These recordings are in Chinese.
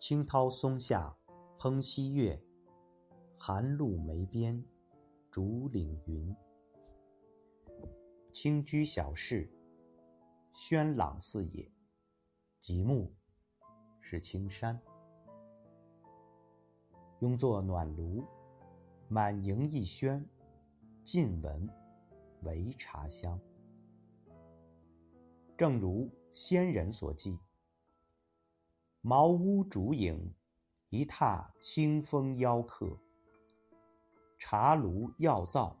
青涛松下烹西月，寒露梅边竹岭云。清居小室，轩朗四野，极目是青山。拥坐暖炉，满盈一轩，近闻唯茶香。正如先人所记：“茅屋竹影，一榻清风邀客；茶炉药灶，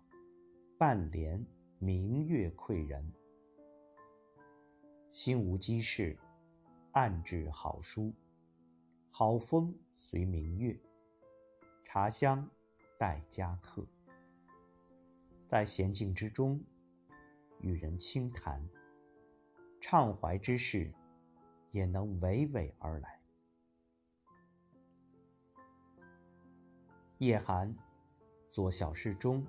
半帘明月窥人。”心无机事，暗制好书，好风随明月，茶香待佳客。在闲静之中，与人轻谈。畅怀之事，也能娓娓而来。夜寒，坐小室中，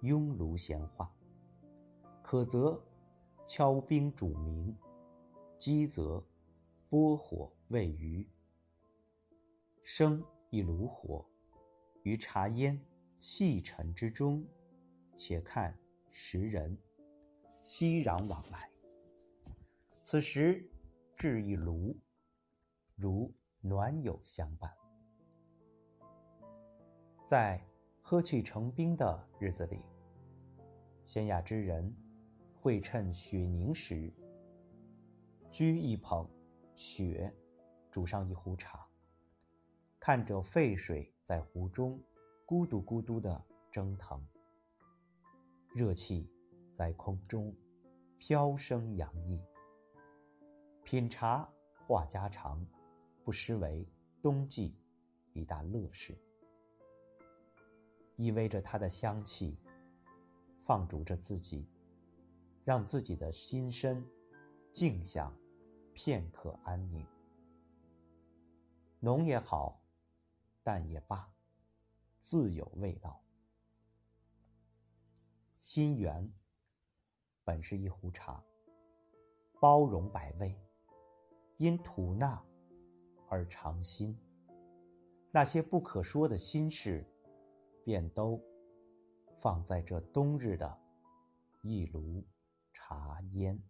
拥炉闲话。渴则敲冰煮茗，饥则拨火喂鱼。生一炉火，于茶烟细尘之中，且看时人熙攘往来。此时，置一炉，如暖友相伴。在喝气成冰的日子里，闲雅之人会趁雪凝时，掬一捧雪，煮上一壶茶，看着沸水在壶中咕嘟咕嘟的蒸腾，热气在空中飘升洋溢。品茶话家常，不失为冬季一大乐事。依偎着它的香气，放逐着自己，让自己的心身静享片刻安宁。浓也好，淡也罢，自有味道。心源本是一壶茶，包容百味。因吐纳而尝心，那些不可说的心事，便都放在这冬日的一炉茶烟。